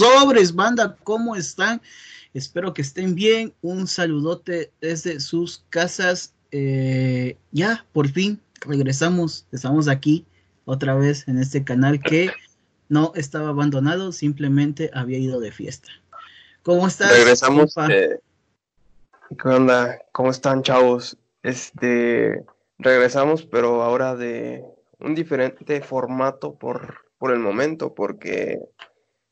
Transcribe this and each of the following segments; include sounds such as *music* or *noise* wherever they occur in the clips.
Sobres, banda, ¿cómo están? Espero que estén bien. Un saludote desde sus casas. Eh, ya, por fin, regresamos. Estamos aquí otra vez en este canal que no estaba abandonado, simplemente había ido de fiesta. ¿Cómo estás? Regresamos. Eh, ¿Qué onda? ¿Cómo están, chavos? Este, regresamos, pero ahora de un diferente formato por, por el momento, porque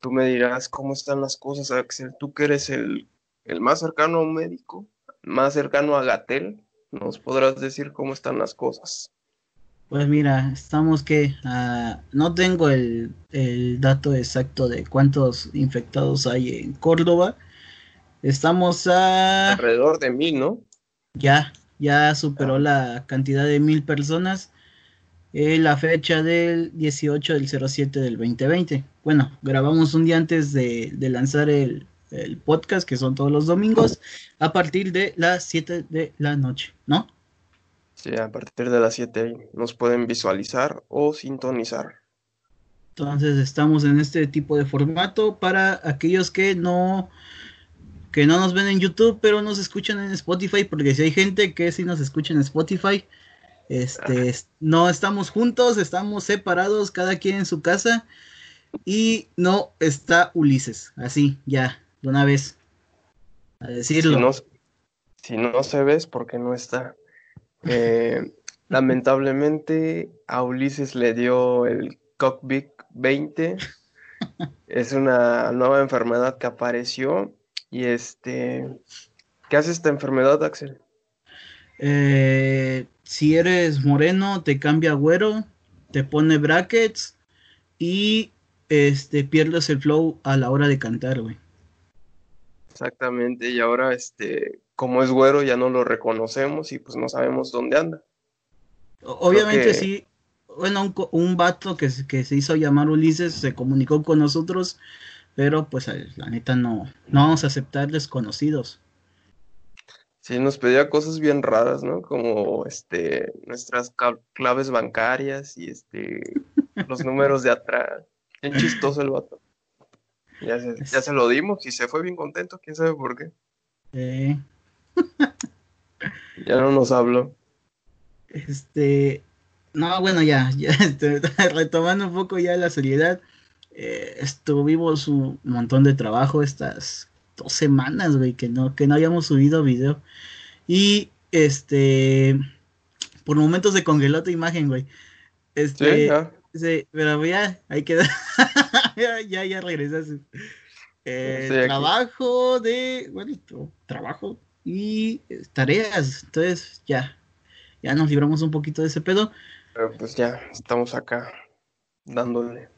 tú me dirás cómo están las cosas, Axel. Tú que eres el, el más cercano a un médico, más cercano a Gatel, nos podrás decir cómo están las cosas. Pues mira, estamos que ah, no tengo el, dato exacto de cuántos infectados hay en Córdoba. Estamos a alrededor de mil, ¿no? Ya, ya superó ah. la cantidad de mil personas. La fecha del 18 del 07 del 2020. Bueno, grabamos un día antes de, de lanzar el, el podcast, que son todos los domingos, a partir de las 7 de la noche, ¿no? Sí, a partir de las 7 nos pueden visualizar o sintonizar. Entonces estamos en este tipo de formato para aquellos que no que no nos ven en YouTube, pero nos escuchan en Spotify, porque si hay gente que sí nos escucha en Spotify, este, no estamos juntos, estamos separados, cada quien en su casa, y no está Ulises, así, ya, de una vez, a decirlo. Si no, si no se ves, porque no está. *laughs* Eh, lamentablemente a Ulises le dio el Cockpit 20. Es una nueva enfermedad que apareció. Y este, ¿qué hace esta enfermedad, Axel? Eh, si eres moreno, te cambia güero, te pone brackets y este pierdes el flow a la hora de cantar, güey. Exactamente, y ahora este como es güero ya no lo reconocemos y pues no sabemos dónde anda. Obviamente sí, bueno, un, un vato que, que, se hizo llamar Ulises se comunicó con nosotros, pero pues la neta no, no vamos a aceptar desconocidos. Sí, nos pedía cosas bien raras, ¿no? Como este nuestras claves bancarias y este los números de atrás. Bien chistoso el vato. Ya se, ya se lo dimos y se fue bien contento, quién sabe por qué. Eh, ya no nos habló. Este, no, bueno, ya, ya este, *laughs* retomando un poco ya la seriedad, eh, estuvimos un montón de trabajo estas dos semanas, güey, que no, que no habíamos subido video. Y este, por momentos se congeló tu imagen, güey. Este, sí, pero ya, ahí queda. *laughs* ya, ya, ya regresas. Eh, trabajo de, bueno, trabajo y tareas. Entonces ya, ya nos libramos un poquito de ese pedo. Pero pues ya, estamos acá dándole.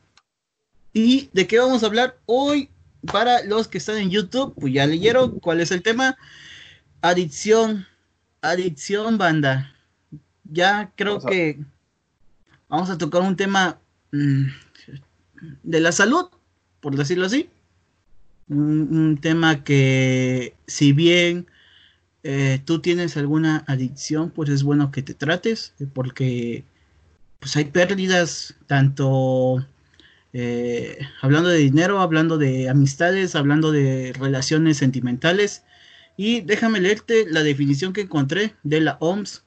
¿Y de qué vamos a hablar hoy? Para los que están en YouTube, pues ya leyeron cuál es el tema. Adicción, adicción, banda. Ya creo que vamos a tocar un tema mm, de la salud, por decirlo así un, tema que si bien eh, tú tienes alguna adicción, pues es bueno que te trates, porque pues hay pérdidas, tanto eh, hablando de dinero, hablando de amistades, hablando de relaciones sentimentales. Y déjame leerte la definición que encontré de la OMS.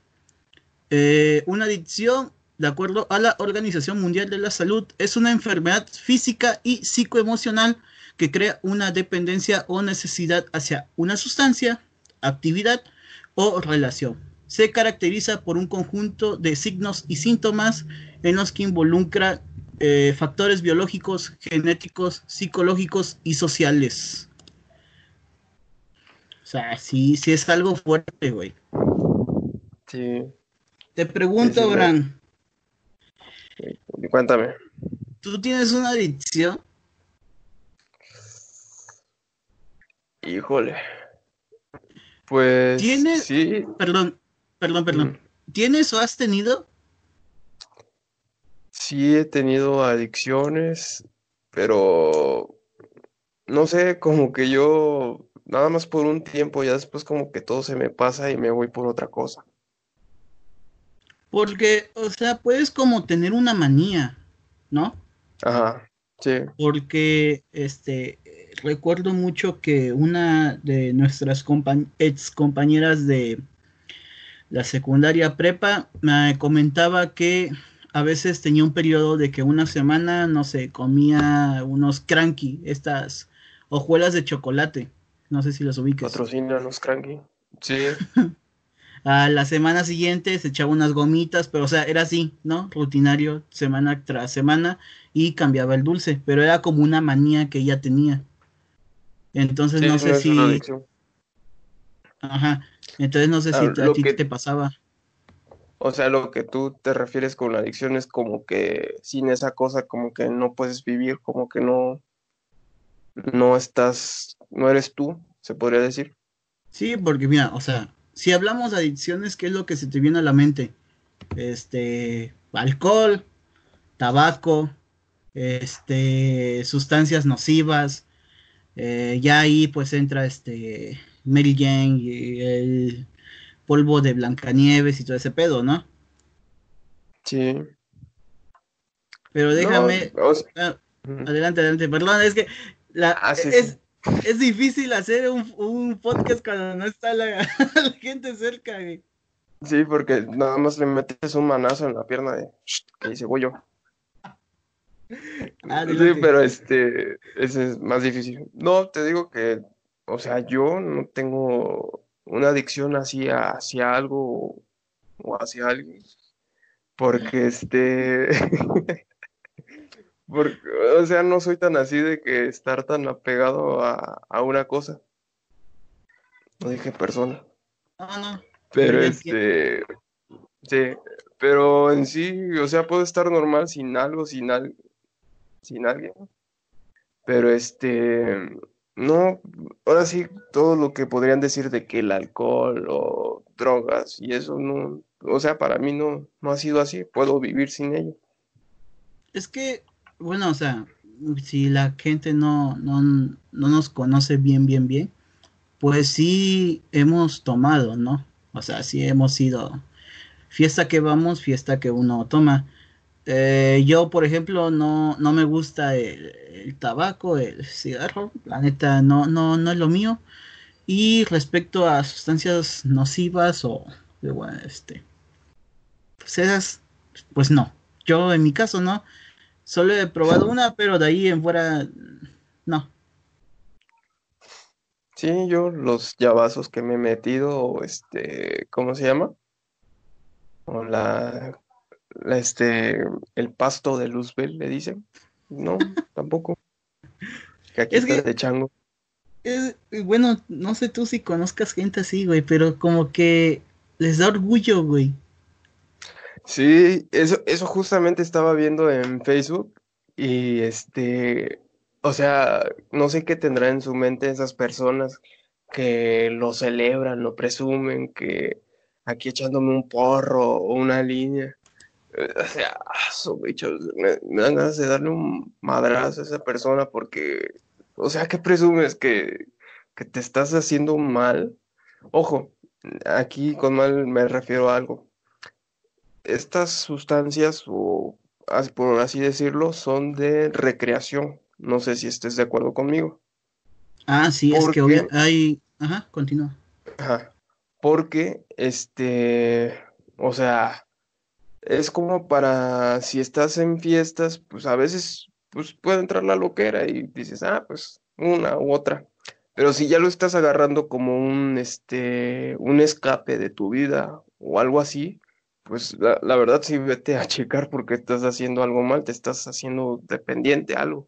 una adicción, de acuerdo a la Organización Mundial de la Salud, es una enfermedad física y psicoemocional que crea una dependencia o necesidad hacia una sustancia, actividad o relación. Se caracteriza por un conjunto de signos y síntomas en los que involucra eh, factores biológicos, genéticos, psicológicos y sociales. O sea, sí, sí es algo fuerte, güey. Sí. Te pregunto, Bran. Cuéntame. ¿Tú tienes una adicción? Híjole. Pues. ¿Tienes? Sí. Perdón, perdón, perdón. Mm. ¿Tienes o has tenido? Sí, he tenido adicciones, pero. No sé, como que yo. Nada más por un tiempo, ya después como que todo se me pasa y me voy por otra cosa. Porque, o sea, puedes como tener una manía, ¿no? Ajá, sí. Porque, este, recuerdo mucho que una de nuestras ex compañeras de la secundaria prepa me comentaba que a veces tenía un periodo de que una semana, no sé, comía unos cranky, estas hojuelas de chocolate. No sé si las ubicas. Patrocina los cranky. Sí. *laughs* a la semana siguiente se echaba unas gomitas, pero o sea, era así, ¿no? Rutinario, semana tras semana, y cambiaba el dulce, pero era como una manía que ella tenía. Entonces no sé si... Ajá, entonces no sé si a ti te pasaba. O sea, lo que tú te refieres con la adicción es como que sin esa cosa como que no puedes vivir, como que no, no estás, no eres tú, se podría decir. Sí, porque mira, o sea, si hablamos de adicciones, ¿qué es lo que se te viene a la mente? Este, alcohol, tabaco, este, sustancias nocivas, eh, ya ahí pues entra este Mary Jane y el polvo de Blancanieves y todo ese pedo, ¿no? Sí. Pero déjame. Ah, adelante, adelante. Perdón, es que la, ah, es, es difícil hacer un, un, podcast cuando no está la, *laughs* gente cerca, Sí, porque nada más le metes un manazo en la pierna de que dice voy yo. Ah, sí, pero este, ese es más difícil. No, te digo que, o sea, yo no tengo una adicción así hacia algo o hacia alguien, porque este, *laughs* Porque, o sea, no soy tan así de que estar tan apegado a, una cosa. No dije persona. No, no. Pero este. Sí, pero en sí, o sea, puedo estar normal sin algo, sin, al, sin alguien. Pero este. No, ahora sí, todo lo que podrían decir de que el alcohol o drogas y eso no. O sea, para mí no, no ha sido así. Puedo vivir sin ello. Es que bueno, o sea, si la gente no, no, no nos conoce bien, bien, bien, pues sí hemos tomado, ¿no? O sea, sí hemos ido fiesta que vamos, fiesta que uno toma. Eh, yo, por ejemplo, no, no me gusta el, tabaco, el cigarro, la neta no, no, no es lo mío. Y respecto a sustancias nocivas o, bueno, este, pues esas, pues no. Yo en mi caso no. Solo he probado una, pero de ahí en fuera, no. Sí, yo los llavazos que me he metido, este, ¿cómo se llama? O la, este, el pasto de Luzbel, le dicen. No, *laughs* tampoco. Que aquí es de chango. Es, bueno, no sé tú si conozcas gente así, güey, pero como que les da orgullo, güey. Sí, eso, eso justamente estaba viendo en Facebook y este, o sea, no sé qué tendrá en su mente esas personas que lo celebran, lo presumen, que aquí echándome un porro o una línea. O sea, me, me, dan ganas de darle un madrazo a esa persona porque, o sea, ¿qué presumes? ¿Que, que te estás haciendo mal? Ojo, aquí con mal me refiero a algo estas sustancias, o por así decirlo, son de recreación. No sé si estés de acuerdo conmigo. Ah, sí, es que hay... Ajá, continúa. Ajá. Porque, este, o sea, es como para, si estás en fiestas, pues a veces, pues puede entrar la loquera y dices, ah, pues una u otra. Pero si ya lo estás agarrando como un, este, un escape de tu vida o algo así, pues la, la, verdad sí vete a *laughs* checar porque estás haciendo algo mal, te estás haciendo dependiente algo.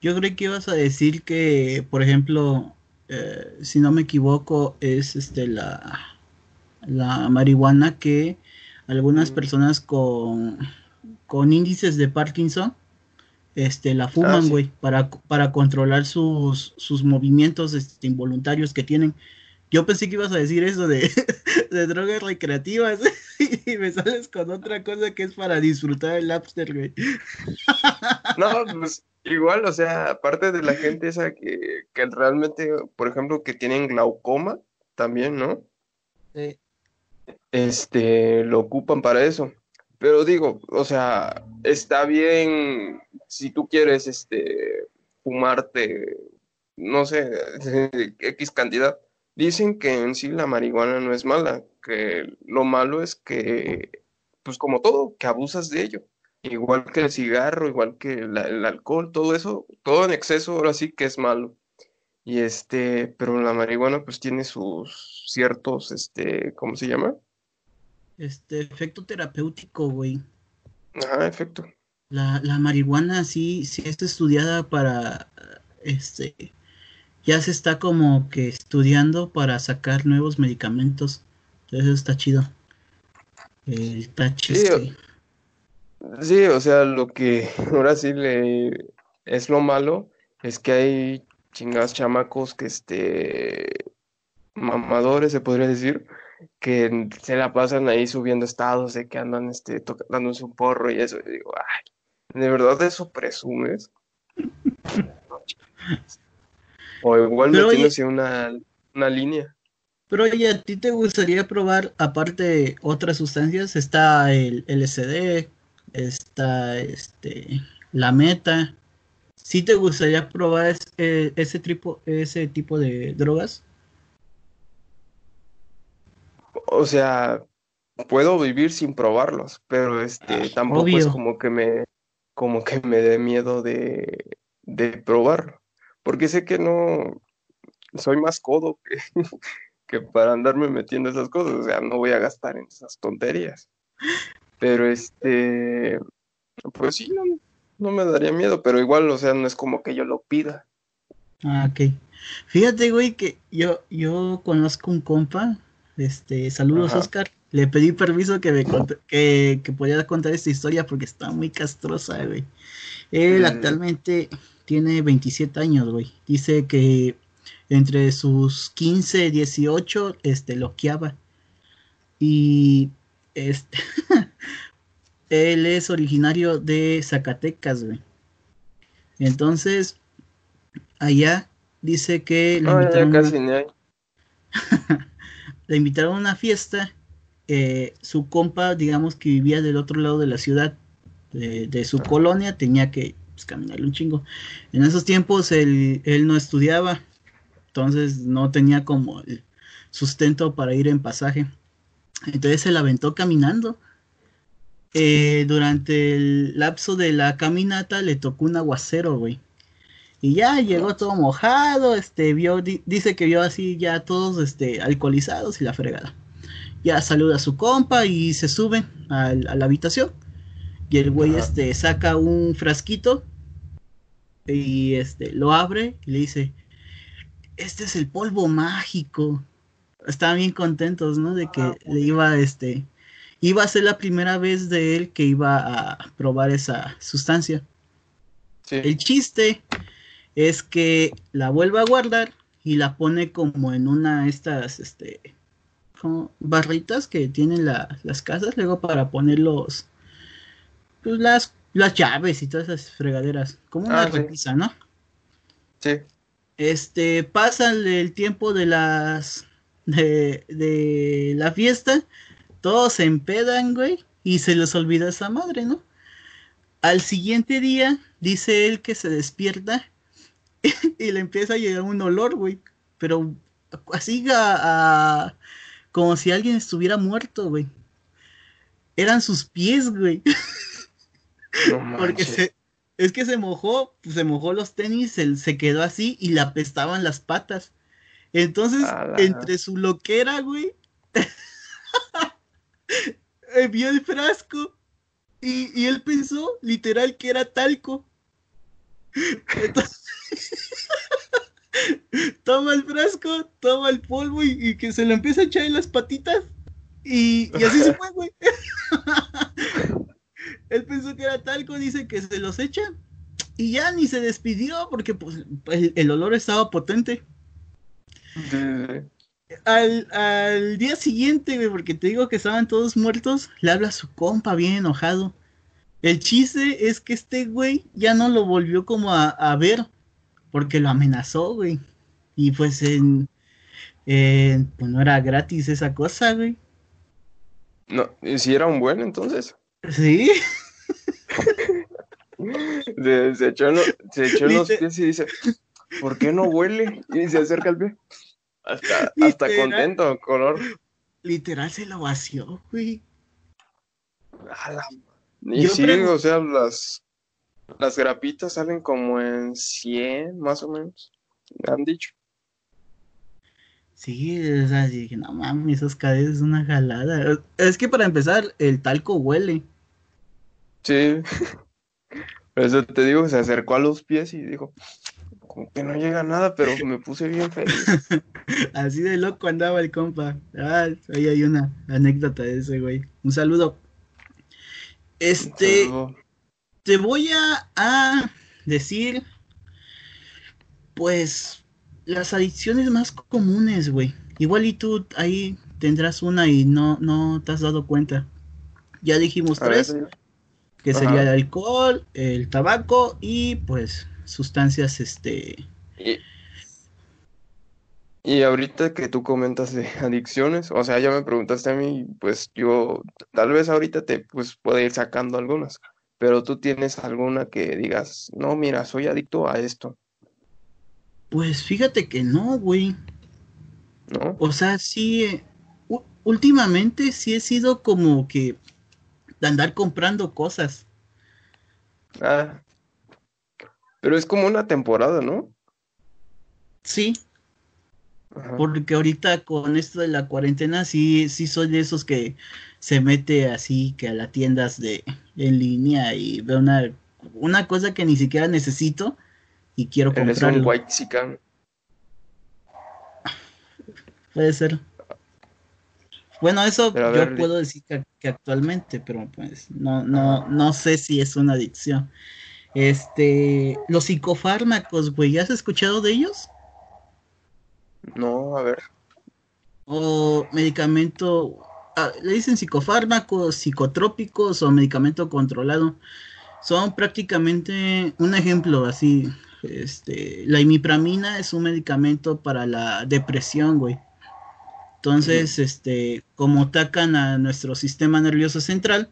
Yo creo que ibas a decir que, por ejemplo, eh, si no me equivoco, es este la, la marihuana que algunas mm. personas con, con índices de Parkinson este la fuman, ah, güey, para, para controlar sus, sus movimientos este, involuntarios que tienen. Yo pensé que ibas a decir eso de, *laughs* de drogas recreativas *laughs* y me sales con otra cosa que es para disfrutar el Lapster, güey. No, pues igual, o sea, aparte de la gente esa que, que realmente, por ejemplo, que tienen glaucoma también, ¿no? Sí. Este, lo ocupan para eso. Pero digo, o sea, está bien si tú quieres, este, fumarte, no sé, *laughs* X cantidad. Dicen que en sí la marihuana no es mala, que lo malo es que, pues como todo, que abusas de ello. Igual que el cigarro, igual que el alcohol, todo eso, todo en exceso ahora sí que es malo. Y este, pero la marihuana pues tiene sus ciertos, este, ¿cómo se llama? Este, efecto terapéutico, güey. Ajá, efecto. La, la marihuana sí, sí está estudiada para, este, ya se está como que estudiando para sacar nuevos medicamentos. Entonces está chido. está chido. Sí, sí, o sea, lo que *laughs* ahora sí le es lo malo es que hay chingados chamacos que este mamadores se podría decir que se la pasan ahí subiendo estados de que andan este dándose un porro y eso. Y digo ay de verdad eso presumes *laughs* o igual no tienes una, una línea. Pero oye, ¿a ti te gustaría probar, aparte de otras sustancias? Está el LSD, está este, la meta, ¿Sí te gustaría probar eh, ese, tipo, ese tipo de drogas? O sea, puedo vivir sin probarlos, pero este ah, tampoco es como que me como que me dé miedo de, de probarlo. Porque sé que no soy más codo que, *laughs* que para andarme metiendo esas cosas. O sea, no voy a gastar en esas tonterías. Pero este, pues sí, no, no me daría miedo, pero igual, o sea, no es como que yo lo pida. Ah, ok. Fíjate, güey, que yo, yo conozco un compa, este, saludos Oscar, le pedí permiso que me que, que podía contar esta historia porque está muy castrosa, güey. Él mm. actualmente tiene 27 años, güey. Dice que entre sus 15 y 18, este, loqueaba. Y este, *laughs* él es originario de Zacatecas, güey. Entonces, allá dice que *laughs* le, invitaron, a una fiesta. Eh, su compa, digamos que vivía del otro lado de la ciudad, de, su colonia, tenía que pues, caminarle un chingo. En esos tiempos él, él no estudiaba, entonces no tenía como el sustento para ir en pasaje. Entonces se la aventó caminando eh, durante el lapso de la caminata le tocó un aguacero, güey. Y ya llegó todo mojado, este, vio, dice que vio así ya todos, este, alcoholizados y la fregada. Ya saluda a su compa y se sube a, la habitación. Y el güey, este, saca un frasquito y, este, lo abre y le dice, este es el polvo mágico. Estaban bien contentos, ¿no? De que le iba, este, iba a ser la primera vez de él que iba a probar esa sustancia. El chiste es que la vuelve a guardar y la pone como en una de estas este, barritas que tienen las casas luego para poner los pues, las, las llaves y todas esas fregaderas, como una ah, ¿no? Sí. Este, pasa el tiempo de las de, de la fiesta todos se empedan, güey, y se les olvida esa madre, ¿no? Al siguiente día, dice él que se despierta *laughs* y le empieza a llegar un olor, güey, pero así a, como si alguien estuviera muerto, güey. Eran sus pies, güey. *laughs* Porque se, es que se mojó, se mojó los tenis, se, se quedó así y le apestaban las patas. Entonces, entre su loquera, güey, *laughs* *laughs* Vio el frasco y, él pensó literal que era talco. *laughs* *laughs* toma el frasco, toma el polvo y, que se lo empieza a echar en las patitas. Y, así se fue, güey. él pensó que era talco, dice que se los echa. Y ya ni se despidió porque pues, el, olor estaba potente al, día siguiente, güey, porque te digo que estaban todos muertos, le habla a su compa bien enojado. El chiste es que este güey ya no lo volvió como a, ver, porque lo amenazó, güey. Y pues en, pues no era gratis esa cosa, güey. No, ¿y si era un buen entonces? Sí. *laughs* Se, se echó, en lo- se echó en los pies y dice, ¿por qué no huele? Y se acerca al pie. Hasta, *laughs* hasta contento, color. Literal se lo vació, güey. La- Y Yo sí, o sea, las, las grapitas salen como en 100, más o menos. Me han dicho. Sí, o sea, dije, no mames, esos cadetes es una jalada. Es que para empezar, el talco huele. Sí. *laughs* Por eso te digo, se acercó a los pies y dijo, que no llega nada, pero me puse bien feliz. *laughs* Así de loco andaba el compa. Ah, ahí hay una anécdota de ese güey. Un saludo. Este, Saludo. te voy a, a decir, pues, las adicciones más comunes, güey. Igual y tú ahí tendrás una y no, no te has dado cuenta. Ya dijimos A tres, que Ajá. sería el alcohol, el tabaco y pues sustancias, este, Y, y ahorita que tú comentas de *laughs* adicciones, o sea, ya me preguntaste a mí, pues yo tal vez ahorita te pues pueda ir sacando algunas, pero tú tienes alguna que digas, no, mira, soy adicto a esto, pues fíjate que no, güey. ¿no? O sea, sí, últimamente sí he sido como que de andar comprando cosas. Ah, pero es como una temporada, ¿no? Sí, Ajá. porque ahorita con esto de la cuarentena sí, sí soy de esos que se mete así que a las tiendas de en línea y ve una, una cosa que ni siquiera necesito y quiero Eres un comprarlo. white chican. Puede ser. Bueno, eso yo ver, puedo decir que, que actualmente, pero pues no, no, no sé si es una adicción. Este, los psicofármacos, güey, ¿ya has escuchado de ellos? No, a ver. O medicamento, ah, le dicen psicofármacos, psicotrópicos o medicamento controlado. Son prácticamente un ejemplo así. Este, la imipramina es un medicamento para la depresión, güey. Entonces, este, como atacan a nuestro sistema nervioso central,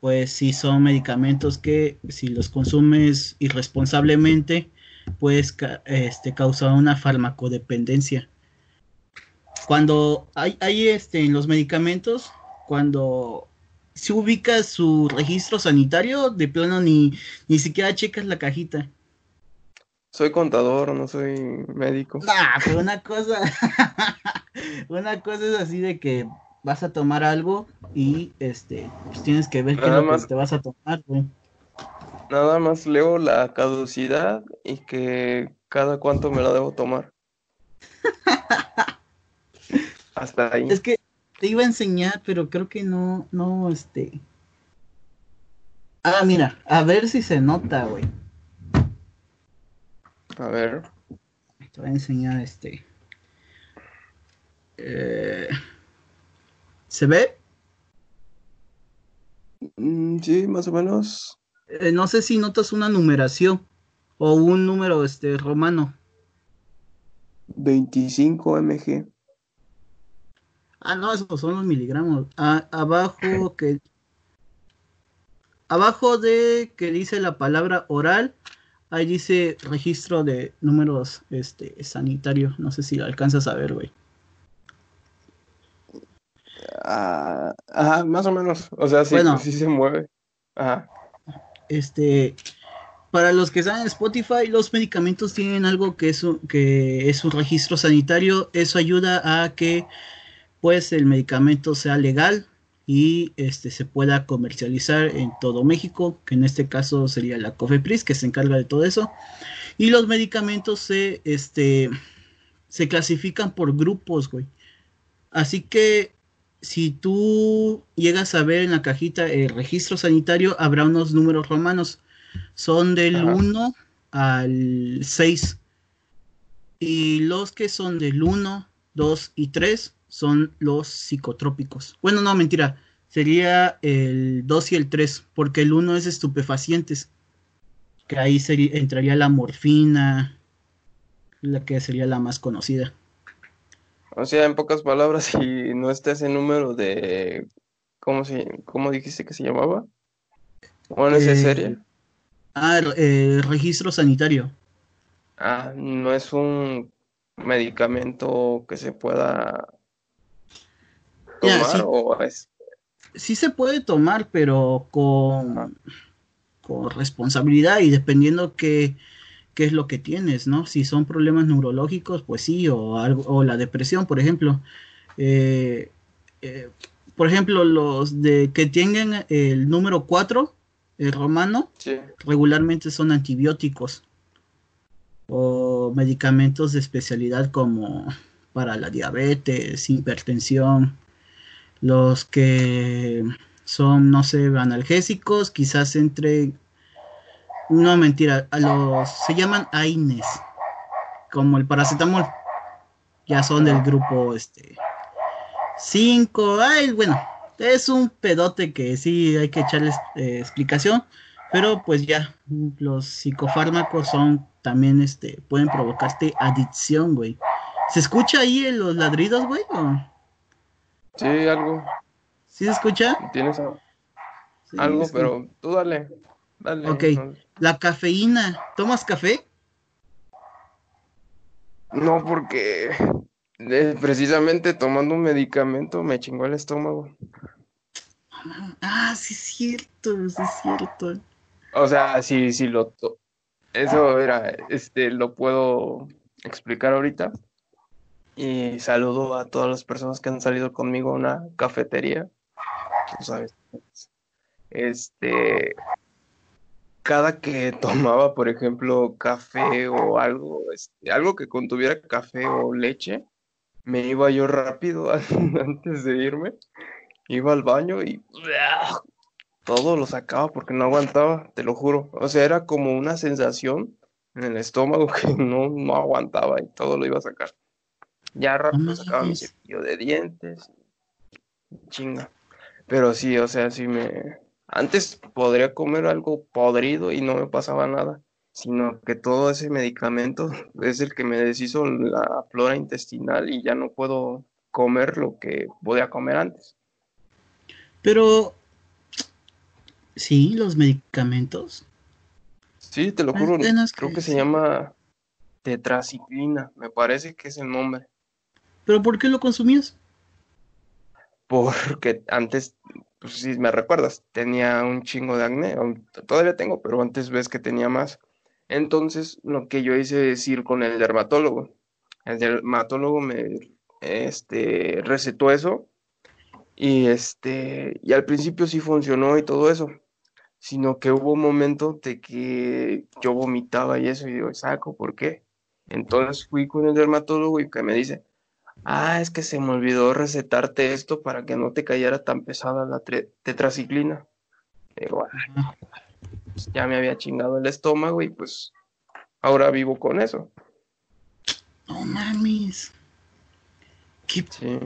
pues sí son medicamentos que si los consumes irresponsablemente, pues ca- este, causa una farmacodependencia. Cuando hay, hay este, en los medicamentos, cuando se ubica su registro sanitario, de plano ni, ni siquiera checas la cajita. Soy contador, no soy médico. Nah, pero una cosa, *laughs* una cosa es así de que vas a tomar algo y este, pues tienes que ver qué es lo que más. te vas a tomar, güey. Nada más leo la caducidad y que cada cuánto me la debo tomar. *laughs* Hasta ahí. Es que te iba a enseñar, pero creo que no, no, este. Ah, mira, a ver si se nota, güey. A ver. Te voy a enseñar este. Eh, ¿Se ve? Mm, sí, más o menos. Eh, no sé si notas una numeración o un número este romano. 25 mg. Ah, no, esos son los miligramos. Ah, abajo que abajo de que dice la palabra oral, ahí dice registro de números este sanitario. No sé si lo alcanzas a ver, güey. Ah, ajá, más o menos. O sea, sí, Bueno. sí se mueve. Ajá. Este, para los que están en Spotify, los medicamentos tienen algo que es un, que es un registro sanitario. Eso ayuda a que pues el medicamento sea legal y este se pueda comercializar en todo México, que en este caso sería la COFEPRIS que se encarga de todo eso. Y los medicamentos se este se clasifican por grupos, güey. Así que si tú llegas a ver en la cajita el registro sanitario, habrá unos números romanos. Son del Ajá. 1 al 6. Y los que son del 1, 2 y 3 son los psicotrópicos. Bueno, no, mentira. Sería el 2 y el 3, porque el 1 es estupefacientes. Que ahí sería, entraría la morfina, la que sería la más conocida. O sea, en pocas palabras, *laughs* si no está ese número de, ¿cómo se, cómo dijiste que se llamaba? Bueno, esa Eh, serie. Ah, el registro sanitario. Ah, no es un medicamento que se pueda tomar sí. o es. Sí se puede tomar, pero con, con responsabilidad y dependiendo qué, qué es lo que tienes, ¿no? Si son problemas neurológicos, pues sí, o algo, o la depresión, por ejemplo. Eh, eh, por ejemplo, los de que tengan el número 4, el romano, Sí. regularmente son antibióticos o medicamentos de especialidad como para la diabetes, hipertensión, los que son, no sé, analgésicos, quizás entre, no mentira, a los, se llaman AINES, como el paracetamol, ya son del grupo, este, 5, ay, bueno, es un pedote que sí hay que echarles eh, explicación, pero pues ya, los psicofármacos son también, este, pueden provocarte adicción, güey. ¿Se escucha ahí en los ladridos, güey? o? Sí, algo. ¿Sí se escucha? Tienes Sí, algo, que- pero tú dale. Dale. Ok. No, La cafeína, ¿tomas café? no, porque eh, precisamente tomando un medicamento me chingó el estómago. Ah, sí es cierto, sí es cierto. O sea, sí, sí lo to- eso era, este, lo puedo explicar ahorita. Y saludo a todas las personas que han salido conmigo a una cafetería. Tú sabes. Este, cada que *laughs* tomaba, por ejemplo, café o algo, este, algo que contuviera café o leche, me iba yo rápido *laughs* antes de irme. Iba al baño y todo lo sacaba porque no aguantaba, te lo juro. O sea, era como una sensación en el estómago *laughs* que no, no aguantaba y todo lo iba a sacar. Ya rápido sacaba mi cepillo de dientes. Chinga. Pero sí, o sea, sí me... Antes podría comer algo podrido y no me pasaba nada, sino que todo ese medicamento *laughs* es el que me deshizo la flora intestinal y ya no puedo comer lo que podía comer antes. Pero, sí, los medicamentos. Sí, te lo juro, creo que que se llama tetraciclina, me parece que es el nombre, ¿Pero por qué lo consumías? porque antes, pues si me recuerdas, tenía un chingo de acné, todavía tengo, pero antes ves que tenía más. Entonces, lo que yo hice es ir con el dermatólogo. El dermatólogo me, este, recetó eso y este, y al principio sí funcionó y todo eso, sino que hubo un momento de que yo vomitaba y eso, y digo, saco, ¿por qué? Entonces fui con el dermatólogo y que me dice, ah, es que se me olvidó recetarte esto para que no te cayera tan pesada la tetraciclina. Digo, "Ah, pues ya me había chingado el estómago y pues ahora vivo con eso. No mames. ¿Qué, Sí.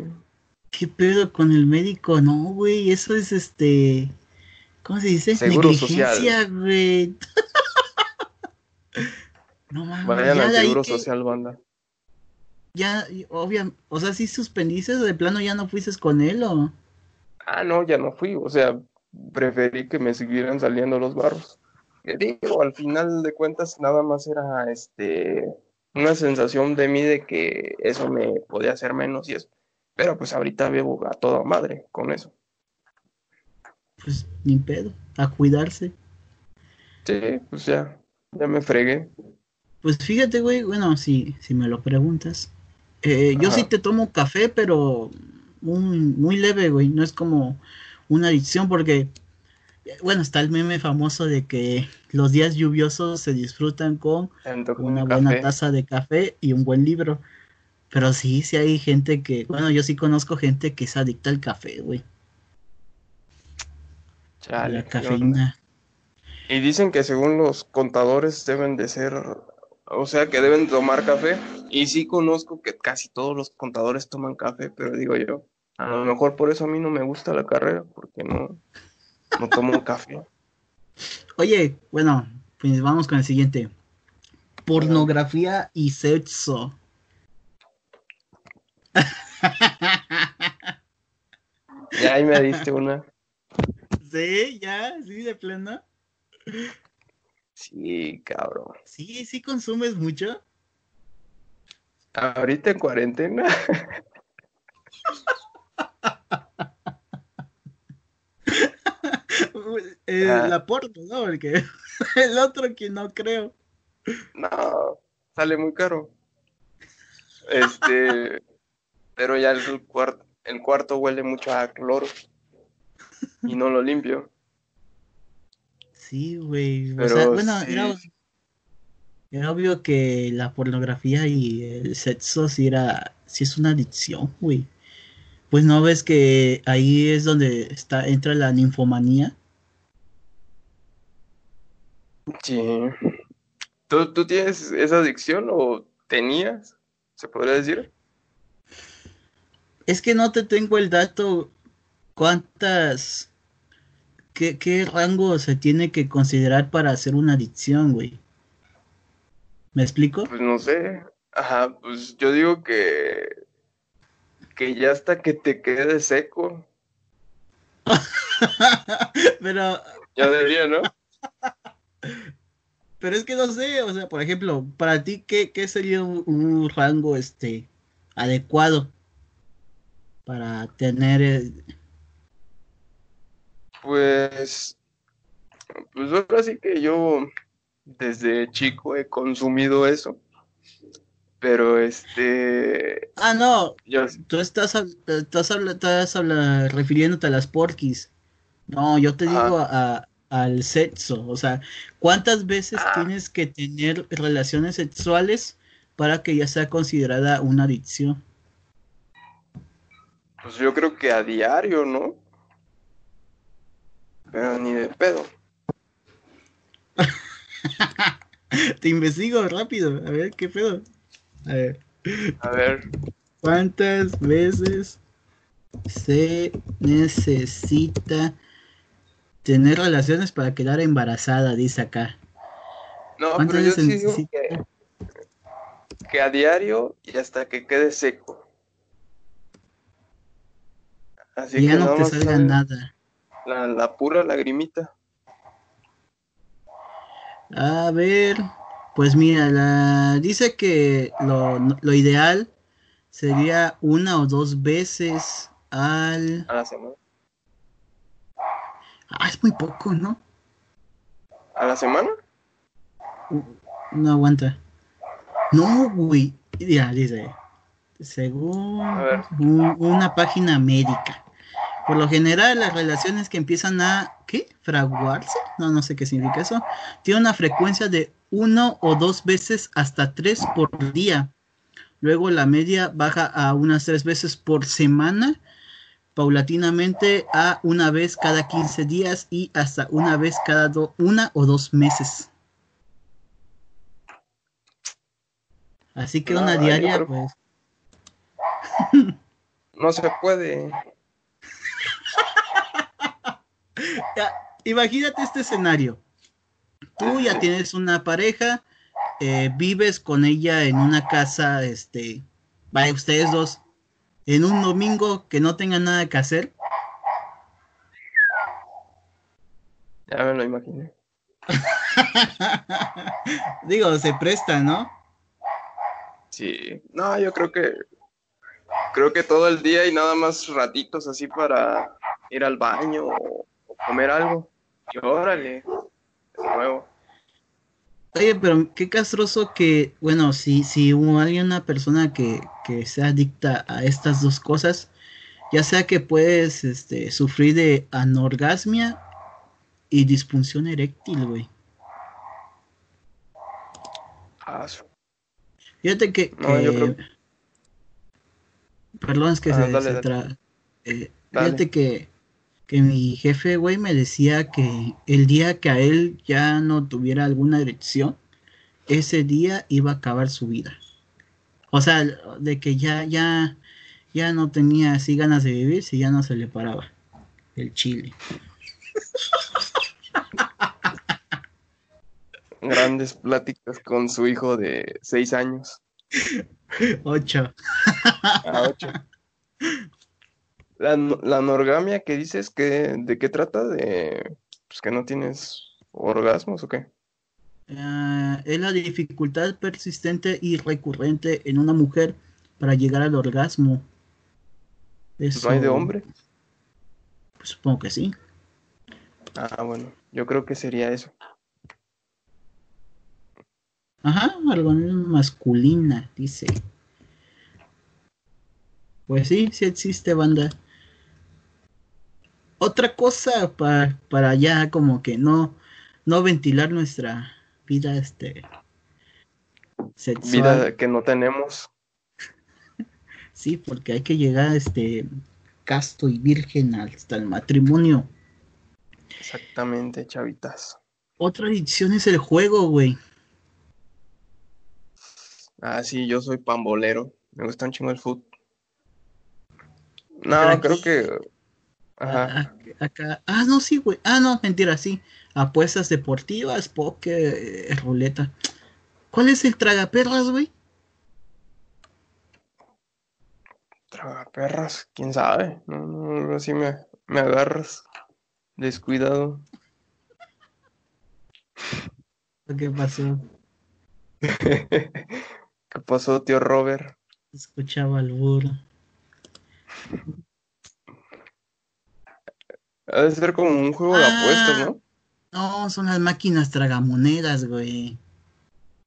qué pedo con el médico? No, güey, eso es este. ¿Cómo se dice? Seguro. Negligencia, güey. *laughs* no mames. Vayan ya al seguro social, banda. Ya, obvio, o sea, si suspendiste de plano ya no fuiste con él o. Ah, no, ya no fui, o sea, preferí que me siguieran saliendo los barros. Que digo, al final de cuentas nada más era este una sensación de mí de que eso me podía hacer menos y eso. Pero pues ahorita vivo a toda madre con eso. Pues ni pedo, a cuidarse. Sí, pues ya, ya me fregué. Pues fíjate, güey, bueno, si, si me lo preguntas. Eh, yo sí te tomo café, pero muy, muy leve, güey. No es como una adicción porque, eh, bueno, está el meme famoso de que los días lluviosos se disfrutan con una un buena café. taza de café y un buen libro. Pero sí, sí hay gente que, bueno, yo sí conozco gente que es adicta al café, güey. a Chale, la cafeína. Y dicen que según los contadores deben de ser, o sea, que deben tomar café. Y sí conozco que casi todos los contadores toman café, pero digo yo, a lo mejor por eso a mí no me gusta la carrera, porque no, no tomo café. *laughs* Oye, bueno, pues vamos con el siguiente. Pornografía y sexo. Y ahí me diste *laughs* una. Sí, ya, sí, de plano. Sí, cabrón. Sí, sí consumes mucho. Ahorita en cuarentena. *laughs* Eh, la porno, ¿no? Porque *laughs* el otro que no creo. No, sale muy caro. Este, *laughs* pero ya el cuarto, el cuarto huele mucho a cloro y no lo limpio. Sí, güey. O sea, bueno, era, era, obvio que la pornografía y el sexo sí era, sí es una adicción, güey. Pues no ves que ahí es donde está, entra la ninfomanía. Sí. ¿Tú, ¿Tú tienes esa adicción o tenías? ¿Se podría decir? Es que no te tengo el dato cuántas ¿qué, rango se tiene que considerar para hacer una adicción, güey? ¿Me explico? Pues no sé. Ajá, pues yo digo que que ya hasta que te quede seco. *laughs* Pero ya debería, ¿no? *laughs* Pero es que no sé, o sea, por ejemplo, para ti qué, qué sería un, rango este adecuado para tener pues, pues ahora sí que yo desde chico he consumido eso. Pero este. Ah, no. Tú estás, estás, estás refiriéndote a las porquis. No, yo te digo a, al sexo. O sea, ¿cuántas veces ah. tienes que tener relaciones sexuales para que ya sea considerada una adicción? Pues yo creo que a diario, ¿no? Pero ni de pedo. *laughs* *laughs* Te investigo rápido. A ver, ¿qué pedo? A ver. A ver. ¿Cuántas veces se necesita tener relaciones para quedar embarazada? Dice acá. No, pero yo sí digo que, a diario y hasta que quede seco. Así ya no te salga nada. La, la pura lagrimita. A ver, pues mira, la, dice que lo, lo, ideal sería una o dos veces al... A la semana. Ah, es muy poco, ¿no? ¿A la semana? No aguanta. No, güey. Ya, dice. Según una página médica. Por lo general, las relaciones que empiezan a, ¿qué? Fraguarse, no, no sé qué significa eso, tienen una frecuencia de uno o dos veces hasta tres por día. Luego la media baja a unas tres veces por semana, paulatinamente a una vez cada 15 días y hasta una vez cada una o dos meses. Así que una diaria, pues. *laughs* No se puede. Imagínate este escenario. Tú ya tienes una pareja, eh, vives con ella en una casa, este, vaya ustedes dos, en un domingo que no tengan nada que hacer. Ya me lo imaginé. *laughs* Digo, se presta, ¿no? Sí, no, yo creo que creo que todo el día y nada más ratitos así para ir al baño o comer algo. Y órale, de nuevo. Oye, pero qué castroso que, bueno, si, si alguien, una persona que, que sea adicta a estas dos cosas, ya sea que puedes este, sufrir de anorgasmia y disfunción eréctil, güey. Ah, Fíjate que, Perdón, es que ah, se, se eh, fíjate que que mi jefe, güey, me decía que el día que a él ya no tuviera alguna erección, ese día iba a acabar su vida. O sea, de que ya, ya, ya no tenía así ganas de vivir si ya no se le paraba el chile. Grandes pláticas con su hijo de seis años. *laughs* Ocho. Ah, ocho. *laughs* La, la anorgamia que dices, que, ¿de qué trata? ¿De pues, que no tienes orgasmos o qué? Ah, es la dificultad persistente y recurrente en una mujer para llegar al orgasmo. ¿No hay de hombre? Pues supongo que sí. Ah, bueno, yo creo que sería eso. Ajá, algo masculina, dice. Pues sí, sí existe banda. Otra cosa para, para ya como que no, no ventilar nuestra vida este sexual. Vida que no tenemos. *laughs* Sí, porque hay que llegar este casto y virgen hasta el matrimonio. Exactamente, chavitas. Otra adicción es el juego, güey. Ah, sí, yo soy pambolero. Me gusta un chingo el fútbol. No, creo que. Ajá. Acá, Ah, no, sí, güey. Ah, no, mentira, sí. Apuestas deportivas, póker, eh, ruleta. ¿Cuál es el tragaperras, güey? Tragaperras, quién sabe. No, no, así me, me agarras. Descuidado. *laughs* ¿Qué pasó? *laughs* ¿Qué pasó, tío Robert? Escuchaba al burro. Ha de ser como un juego de apuestas, ¿no? No, son las máquinas tragamonedas, güey.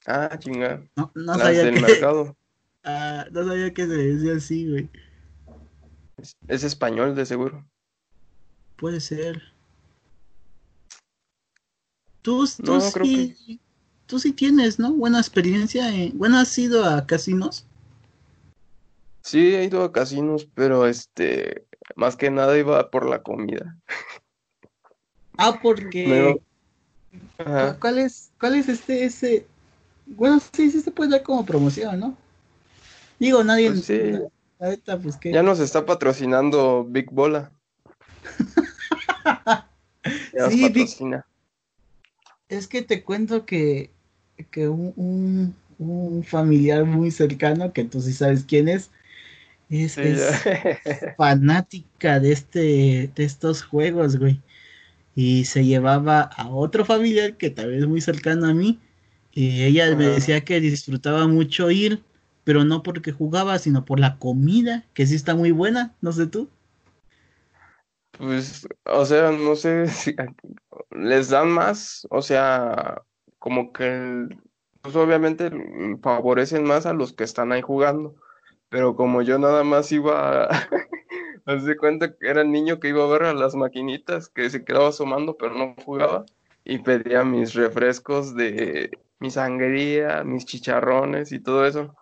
Ah, chinga. No, no sabía del que... mercado. *laughs* Ah, no sabía que se decía así, güey. Es, español, de seguro. Puede ser. Tú, tú sí, tú sí tienes, ¿no? Buena experiencia. Bueno, ¿has ido a casinos? Sí, he ido a casinos, pero este, más que nada iba por la comida. Ah, porque. ¿Cuál es, cuál es este, ese? Bueno, sí, sí se puede dar como promoción, ¿no? Digo, nadie. Pues sí. pues, Ya nos está patrocinando Big Bola. *laughs* sí, patrocina. Es que te cuento que, que un, un, familiar muy cercano, que tú sí sabes quién es, es, *laughs* fanática de este, de estos juegos, güey. Y se llevaba a otro familiar que tal vez muy cercano a mí. Y ella me decía que disfrutaba mucho ir, pero no porque jugaba, sino por la comida, que sí está muy buena, no sé tú. Pues, o sea, no sé *laughs* si les dan más, o sea, como que, pues obviamente favorecen más a los que están ahí jugando pero como yo nada más iba *laughs* a... de cuenta que era el niño que iba a ver a las maquinitas, que se quedaba asomando pero no jugaba, y pedía mis refrescos de mi sangría, mis chicharrones y todo eso.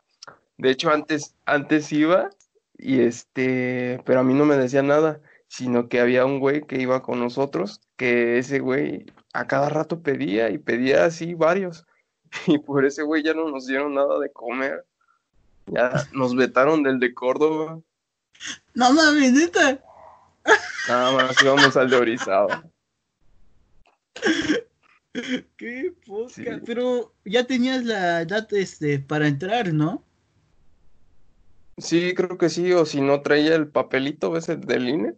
De hecho, antes, antes iba, y este, pero a mí no me decía nada, sino que había un güey que iba con nosotros, que ese güey a cada rato pedía y pedía así varios, *laughs* y por ese güey ya no nos dieron nada de comer. Ya nos vetaron del de Córdoba. No mames, neta. Nada más íbamos al de Orizaba. Qué poca. Pero ya tenías la edad este, para entrar, ¿no? Sí, creo que sí, o si no traía el papelito, ¿ves el del INE?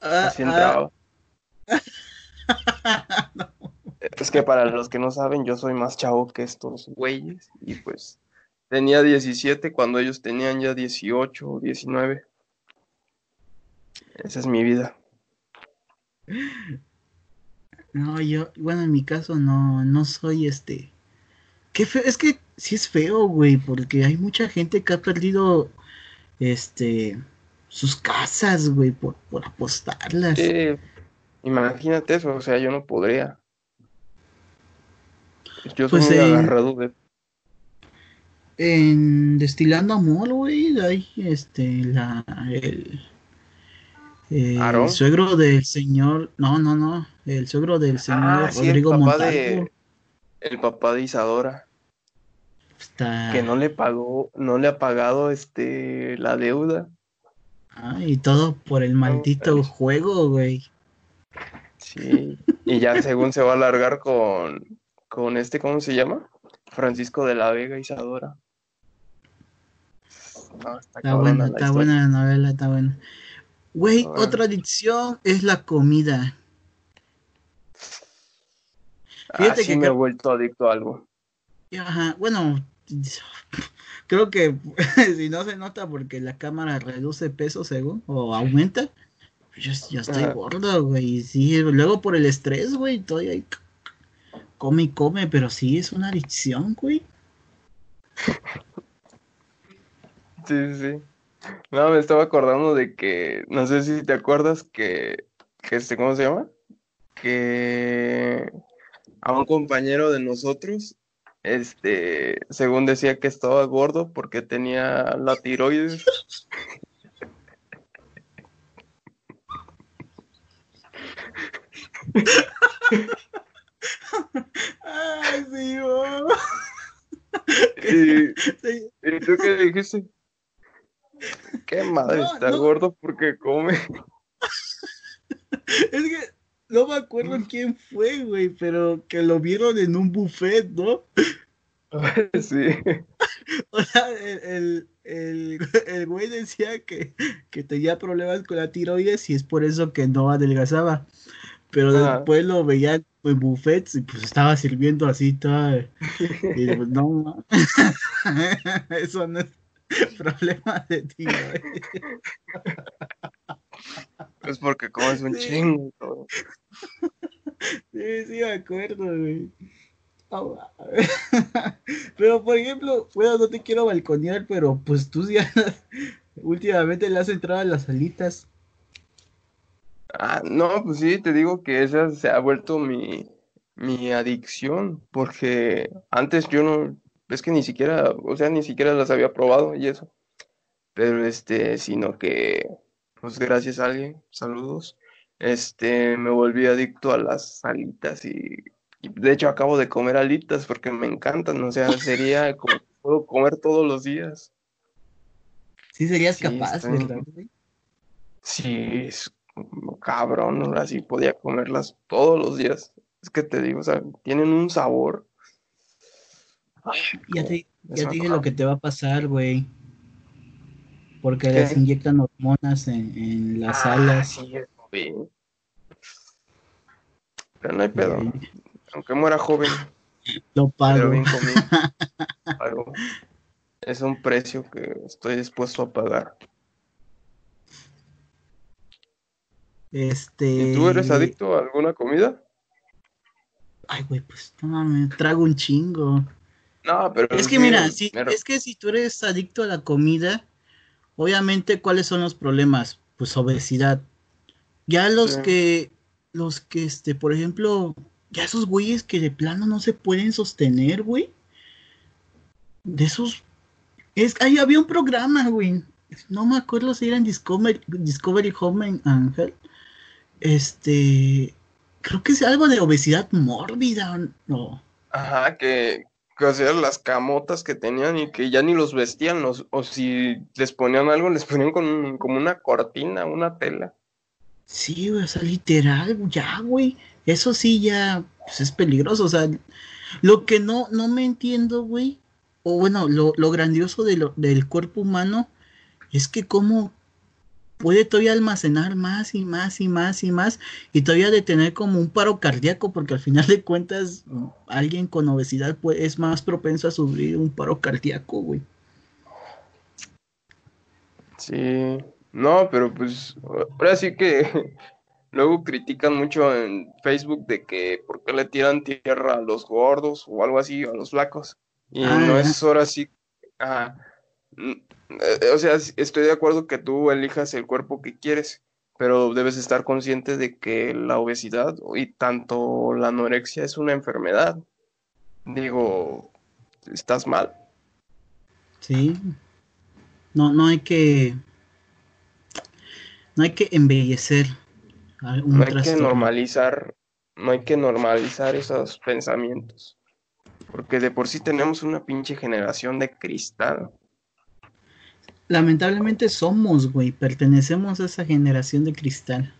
Ah, Así entraba. *laughs* Ah. Es que para los que no saben, yo soy más chavo que estos güeyes y pues Tenía 17 cuando ellos tenían ya 18 o 19. Esa es mi vida. No, yo, bueno, en mi caso no, no soy este. Qué feo, es que sí es feo, güey, porque hay mucha gente que ha perdido, este, sus casas, güey, por, por apostarlas. imagínate eso, o sea, yo no podría. Yo soy pues, muy agarrado de en Destilando Amor, güey, ahí este, la, el, el suegro del señor, no, no, no, el suegro del señor ah, Rodrigo el papá De, el papá de Isadora. Que no le pagó, no le ha pagado este la deuda. Ah, y todo por el maldito juego, güey. Sí, y ya según se va a alargar con, con este, ¿cómo se llama? Francisco de la Vega Isadora está, buena, está buena la novela, está buena. Güey, otra adicción es la comida. Fíjate Así que me he vuelto adicto a algo. Ajá, bueno, *laughs* creo que *laughs* si no se nota porque la cámara reduce peso según o aumenta, yo ya estoy gordo, güey. Sí, luego por el estrés, güey, estoy ahí come y come, pero sí es una adicción, güey. *laughs* Sí, sí. No, me estaba acordando de que, no sé si te acuerdas que, que este, ¿cómo se llama? Que a un compañero de nosotros, este, según decía que estaba gordo porque tenía la tiroides. *laughs* Ay, sí, ¿Y, *laughs* ¿Y tú qué dijiste? Qué madre, está gordo porque come. *laughs* Es que no me acuerdo quién fue, güey, pero que lo vieron en un buffet, ¿no? *laughs* Sí. *laughs* O sea, el, el, güey decía que, que, tenía problemas con la tiroides y es por eso que no adelgazaba. Pero después lo veía en buffets y pues estaba sirviendo así todo. Y pues no, eso no es *laughs* problema de ti, güey. Es porque comes un chingo. Sí, sí, me acuerdo, güey. *laughs* pero, por ejemplo, bueno, no te quiero balconear, pero pues tú ya *laughs* últimamente le has entrado a las alitas. Ah, no, pues sí, te digo que esa se ha vuelto mi, mi adicción, porque antes yo no, es que ni siquiera, o sea, ni siquiera las había probado y eso. Pero este, sino que, pues gracias a alguien, saludos, este, me volví adicto a las alitas y, de hecho acabo de comer alitas porque me encantan, o sea, sería como puedo comer todos los días. Sí, serías capaz, ¿verdad? Sí, es cabrón, así podía comerlas todos los días. Es que te digo, o sea, tienen un sabor ya te, ya dije lo que te va a pasar, güey. Porque les inyectan hormonas en, las ah, alas. Sí, Pero no hay pedo. Aunque muera joven. Lo *laughs* pago. Es un precio que estoy dispuesto a pagar. Este. ¿Y tú eres adicto a alguna comida? Ay, güey, pues no, me trago un chingo. No, pero. Es que mira, si, es que si tú eres adicto a la comida, obviamente, ¿cuáles son los problemas? Pues obesidad. Ya los que, los que, este, por ejemplo, ya esos güeyes que de plano no se pueden sostener, güey. De esos. Es, ahí había un programa, güey. No me acuerdo si era en Discovery, Discovery Home Angel. Este. Creo que es algo de obesidad mórbida, ¿no? Ajá, que, que o las camotas que tenían y que ya ni los vestían, o si les ponían algo, les ponían con, como una cortina, una tela. Sí, o sea, literal, ya, güey. Eso sí ya pues, es peligroso. O sea, lo que no, no me entiendo, güey, o bueno, lo, lo grandioso de lo, del cuerpo humano es que cómo puede todavía almacenar más y más y más y más y todavía de tener como un paro cardíaco porque al final de cuentas alguien con obesidad pues, es más propenso a sufrir un paro cardíaco, güey. Sí, no, pero pues ahora sí que *laughs* luego critican mucho en Facebook de que por qué le tiran tierra a los gordos o algo así, a los flacos. Y no ah. es ahora sí... Ah, o sea, estoy de acuerdo que tú elijas el cuerpo que quieres, pero debes estar consciente de que la obesidad y tanto la anorexia es una enfermedad. Digo, estás mal. Sí. No, no hay que. No hay que embellecer. Un no hay que normalizar. No hay que normalizar esos pensamientos. Porque de por sí tenemos una pinche generación de cristal lamentablemente somos, güey, pertenecemos a esa generación de cristal.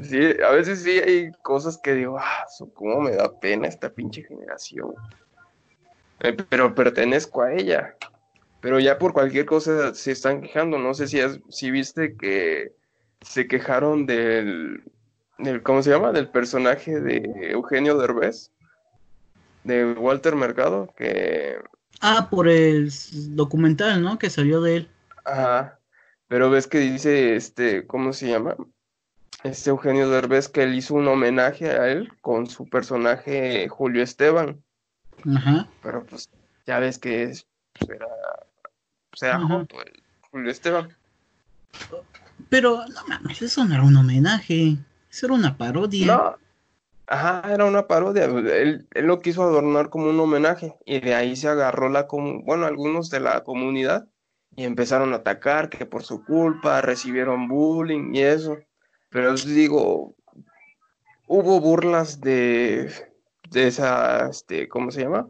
Sí, a veces sí hay cosas que digo, ah, cómo me da pena esta pinche generación. Eh, pero pertenezco a ella. Pero ya por cualquier cosa se están quejando. No sé si, si viste que se quejaron del, del, ¿cómo se llama? Del personaje de Eugenio Derbez. de Walter Mercado, que... Ah, por el documental, ¿no? Que salió de él. Ajá, pero ves que dice, este, ¿cómo se llama? Este Eugenio Derbez que él hizo un homenaje a él con su personaje Julio Esteban. Ajá. Pero pues ya ves que es, pues, era, pues, era Joto, el Julio Esteban. Pero no mames, eso no era un homenaje, eso era una parodia. No, Ajá, era una parodia. Él, él, lo quiso adornar como un homenaje y de ahí se agarró la, bueno, algunos de la comunidad y empezaron a atacar que por su culpa recibieron bullying y eso. Pero digo, hubo burlas de, de esa, este, ¿cómo se llama?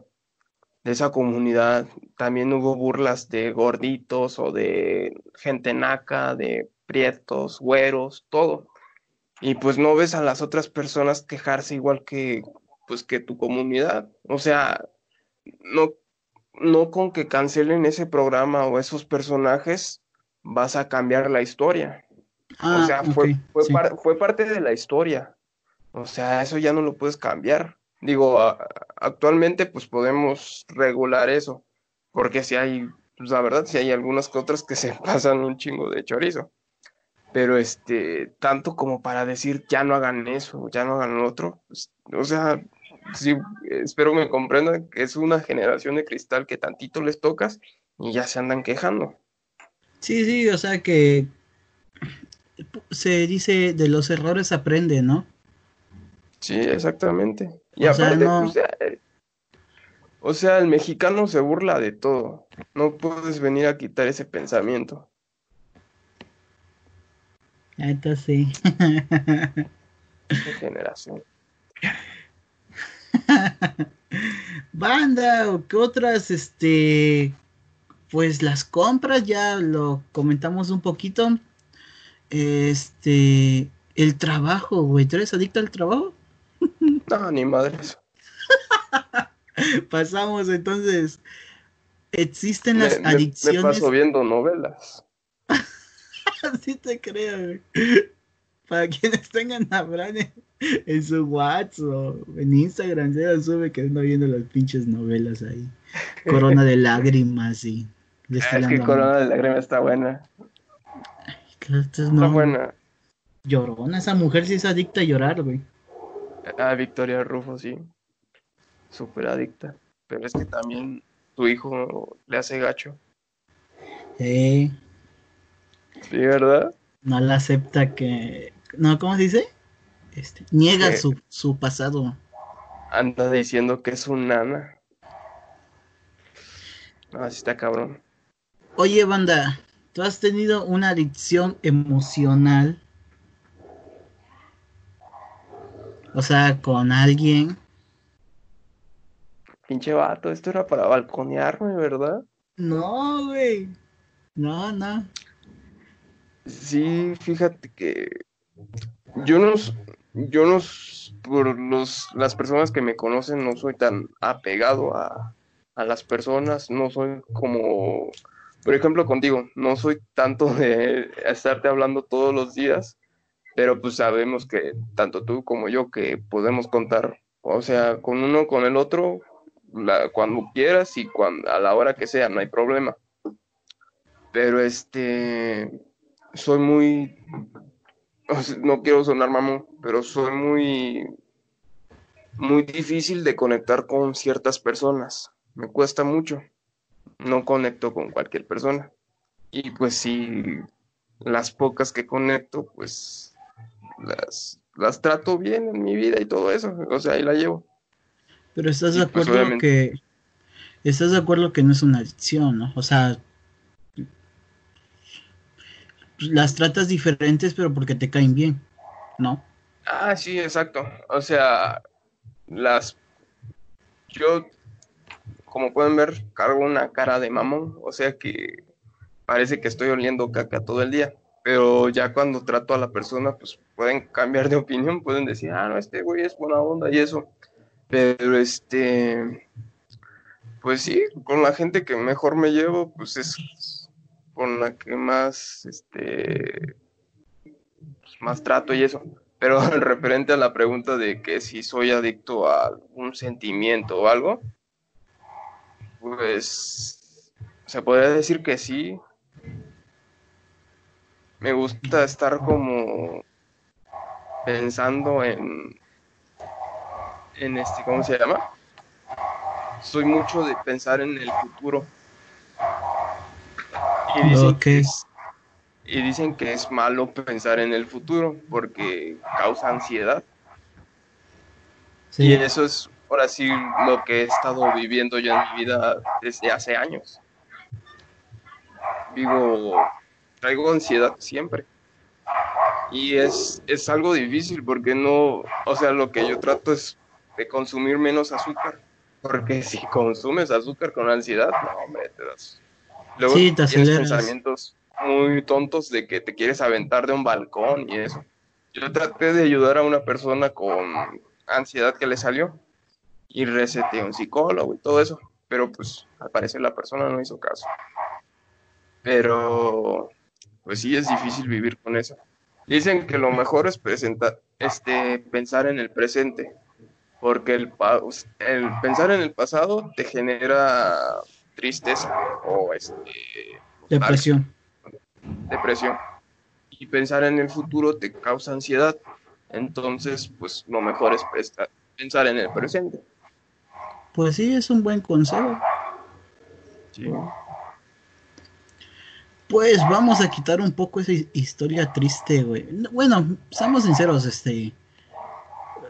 De esa comunidad. También hubo burlas de gorditos o de gente naca, de prietos, güeros, todo y pues no ves a las otras personas quejarse igual que pues que tu comunidad. O sea, no, no con que cancelen ese programa o esos personajes vas a cambiar la historia. o Ah, sea, fue, fue, sí. par- fue parte de la historia. O sea, eso ya no lo puedes cambiar. Digo, a- actualmente pues podemos regular eso, porque si hay, pues la verdad, si hay algunas que otras que se *laughs* pasan un chingo de chorizo. Pero este, tanto como para decir ya no hagan eso, ya no hagan lo otro, pues, o sea, sí, espero me comprendan que es una generación de cristal que tantito les tocas y ya se andan quejando. Sí, sí, o sea que se dice de los errores aprende, ¿no? Sí, exactamente. Y O sea, aparte, no- pues, eh, o sea, el mexicano se burla de todo. No puedes venir a quitar ese pensamiento. Neta sí. Qué generación. *laughs* Banda, o qué otras, este, pues las compras ya lo comentamos un poquito. Este, el trabajo, güey, ¿tú eres adicto al trabajo? No, ni madres. *laughs* Pasamos entonces, existen Me, las me- me adicciones. paso viendo novelas. *laughs* *laughs* Así te creo, güey. Para quienes tengan a Fran en, en su WhatsApp o en Instagram, se sube que anda viendo las pinches novelas ahí. Corona de lágrimas Ah, es que Corona de Lágrima está buena. Está buena. Llorona, esa mujer sí es adicta a llorar, güey. Ah, Victoria Rufo, sí. Súper adicta. Pero es que también tu hijo le hace gacho. Eh, Sí, ¿verdad? no la acepta que. No, ¿cómo se dice? Este, niega su, su pasado. Anda diciendo que es un nana. No, así está cabrón. Oye, banda, ¿tú has tenido una adicción emocional? O sea, con alguien. Pinche vato, esto era para balconearme, ¿verdad? No, güey. No, no. Sí, fíjate que yo no, yo no, por los, las personas que me conocen, no soy tan apegado a, a las personas, no soy como, por ejemplo, contigo, no soy tanto *laughs* de estarte hablando todos los días, pero pues sabemos que tanto tú como yo que podemos contar, o sea, con uno, con el otro, cuando quieras y cuando, a la hora que sea, no hay problema. Pero este, soy muy, no quiero sonar mamón, pero soy muy, muy difícil de conectar con ciertas personas. Me cuesta mucho. No conecto con cualquier persona. Y pues sí, las pocas que conecto, pues las, las trato bien en mi vida y todo eso. O sea, ahí la llevo. Pero estás de pues, acuerdo que. Estás de acuerdo que no es una adicción, ¿no? O sea. Las tratas diferentes, pero porque te caen bien, ¿no? Ah, sí, exacto. O sea, las... Yo, como pueden ver, cargo una cara de mamón, o sea que parece que estoy oliendo caca todo el día, pero ya cuando trato a la persona, pues pueden cambiar de opinión, pueden decir, ah, no, este güey es buena onda y eso. Pero este, pues sí, con la gente que mejor me llevo, pues es con la que más, este, pues, más trato y eso. Pero *laughs* referente a la pregunta de que si soy adicto a algún sentimiento o algo, pues se podría decir que sí. Me gusta estar como pensando en, en este, ¿cómo se llama? Soy mucho de pensar en el futuro. Y dicen, que es, y dicen que es malo pensar en el futuro porque causa ansiedad. Y eso es ahora sí lo que he estado viviendo ya en mi vida desde hace años. Vivo, traigo ansiedad siempre. Y es, es algo difícil porque no, o sea, lo que yo trato es de consumir menos azúcar. Porque si consumes azúcar con ansiedad, no, hombre, te das. Luego sí, te tienes pensamientos muy tontos de que te quieres aventar de un balcón y eso. Yo traté de ayudar a una persona con ansiedad que le salió y receté un psicólogo y todo eso, pero pues al parecer la persona no hizo caso. Pero pues sí es difícil vivir con eso. Dicen que lo mejor es presentar, este, pensar en el presente, porque el, el pensar en el pasado te genera tristeza o este, depresión. Depresión. Y pensar en el futuro te causa ansiedad. Entonces, pues lo mejor es pensar en el presente. Pues sí, es un buen consejo. Sí. Pues vamos a quitar un poco esa historia triste, güey. Bueno, seamos sinceros, este.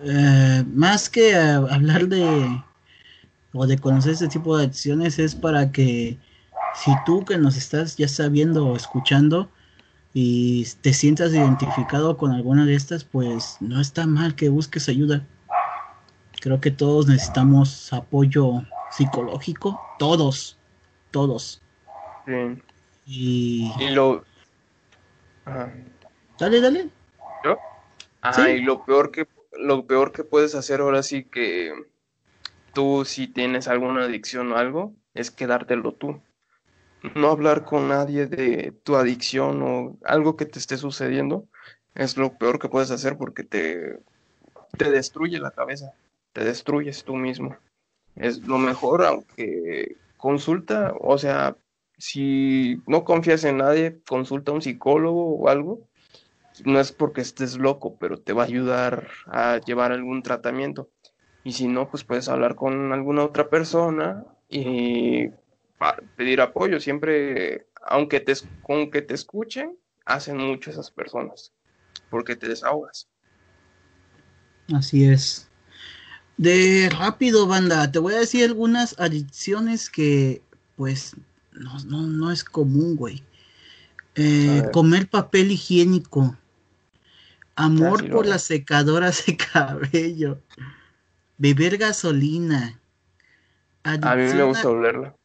Eh, más que hablar de. O de conocer este tipo de acciones, es para que si tú que nos estás ya sabiendo o escuchando y te sientas identificado con alguna de estas, pues no está mal que busques ayuda. Creo que todos necesitamos apoyo psicológico, todos, todos. Sí. Y... lo... Dale, dale. ¿Yo? Ajá, y lo peor que lo peor que puedes hacer ahora sí que tú si tienes alguna adicción o algo es quedártelo tú. No hablar con nadie de tu adicción o algo que te esté sucediendo es lo peor que puedes hacer porque te, te destruye la cabeza, te destruyes tú mismo. Es lo mejor, aunque consulta, o sea, si no confías en nadie, consulta a un psicólogo o algo. No es porque estés loco, pero te va a ayudar a llevar algún tratamiento. Y si no, pues puedes hablar con alguna otra persona y pedir apoyo. Siempre, aunque te, con que te escuchen, hacen mucho esas personas, porque te desahogas. Así es. De rápido, banda, te voy a decir algunas adicciones que, pues, no, no, no es común, güey. Eh, comer papel higiénico. Amor por las secadoras de *laughs* cabello. Beber gasolina. a mí me gusta olerla.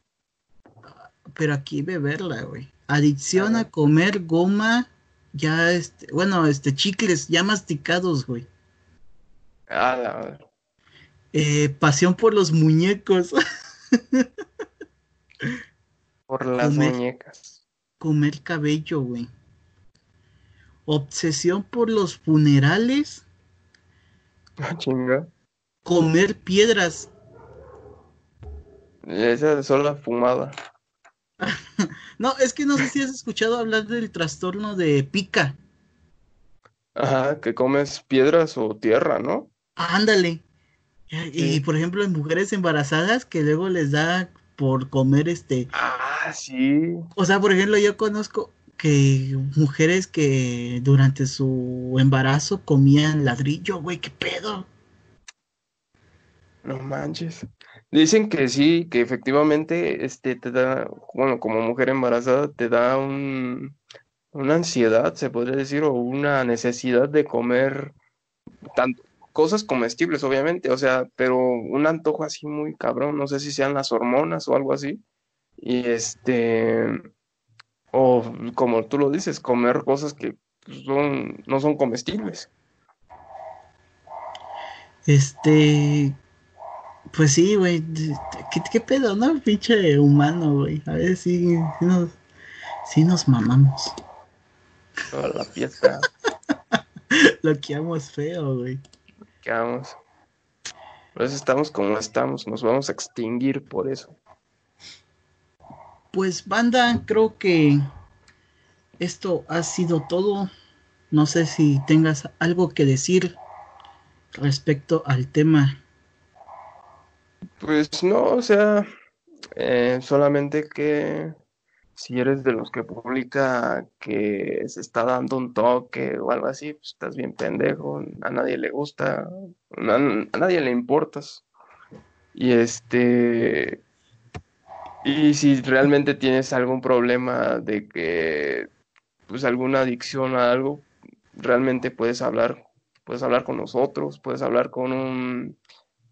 Pero aquí beberla, güey. Adicción a, comer goma, ya este, bueno, este, chicles ya masticados, güey. Ah, eh, pasión por los muñecos. *laughs* Por las muñecas. Comer cabello, güey. Obsesión por los funerales. *laughs* Ah, chinga. Comer piedras. Esa es solo fumada. *laughs* no, es que no sé si has escuchado hablar del trastorno de pica. Ajá, que comes piedras o tierra, ¿no? Ándale. Y por ejemplo, en mujeres embarazadas que luego les da por comer este. Ah, sí. O sea, por ejemplo, yo conozco que mujeres que durante su embarazo comían ladrillo, güey, qué pedo. No manches. Dicen que sí, que efectivamente este te da, bueno, como mujer embarazada te da un, una ansiedad, se podría decir, o una necesidad de comer tanto cosas comestibles, obviamente, o sea, pero un antojo así muy cabrón, no sé si sean las hormonas o algo así. Y este, o como tú lo dices, comer cosas que son, no son comestibles. Este, pues sí, güey, ¿Qué, pedo, no? Pinche humano, güey. A ver si, si, nos, si nos mamamos. Toda la fiesta. *laughs* Bloqueamos feo, güey. Bloqueamos. Por eso estamos como estamos, nos vamos a extinguir por eso. Pues banda, creo que esto ha sido todo. No sé si tengas algo que decir respecto al tema. Pues no, o sea, eh, solamente que si eres de los que publica que se está dando un toque o algo así, pues estás bien pendejo, a nadie le gusta, a, nadie le importas. Y este, y si realmente tienes algún problema de que, pues alguna adicción a algo, realmente puedes hablar, puedes hablar con nosotros, puedes hablar con un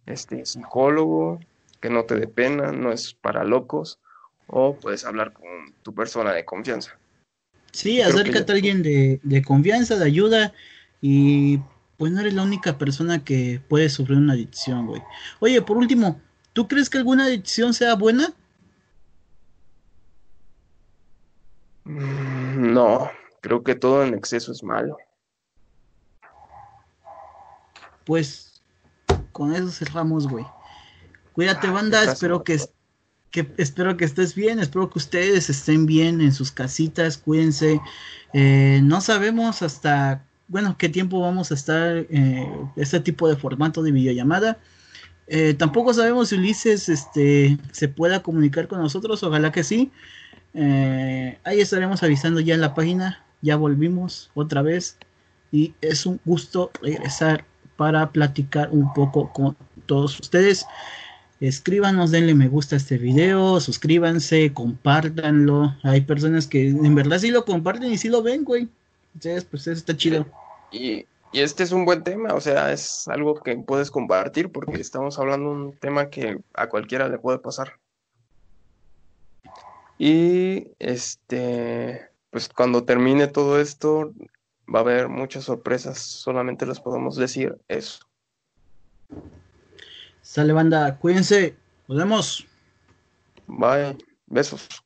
este, psicólogo que no te dé pena, no es para locos o puedes hablar con tu persona de confianza. Sí, acércate a alguien de, confianza, de ayuda y pues no eres la única persona que puede sufrir una adicción, güey. Oye, por último, ¿tú crees que alguna adicción sea buena? Mm, no, creo que todo en exceso es malo. Pues con eso cerramos, güey. Cuídate, ah, banda, espero que que espero que estés bien, espero que ustedes estén bien en sus casitas, cuídense. Eh, no sabemos hasta, bueno, qué tiempo vamos a estar eh, este tipo de formato de videollamada. Eh, tampoco sabemos si Ulises este, se pueda comunicar con nosotros, ojalá que sí. ahí estaremos avisando ya en la página, ya volvimos otra vez y es un gusto regresar para platicar un poco con todos ustedes escríbanos, denle me gusta a este video, suscríbanse, compártanlo. Hay personas que en verdad sí lo comparten y sí lo ven, güey. Entonces, pues eso está chido. Y, este es un buen tema, o sea, es algo que puedes compartir porque estamos hablando de un tema que a cualquiera le puede pasar. Y este, pues cuando termine todo esto, va a haber muchas sorpresas, solamente les podemos decir eso. Sale banda, cuídense. Nos vemos. Bye. Besos.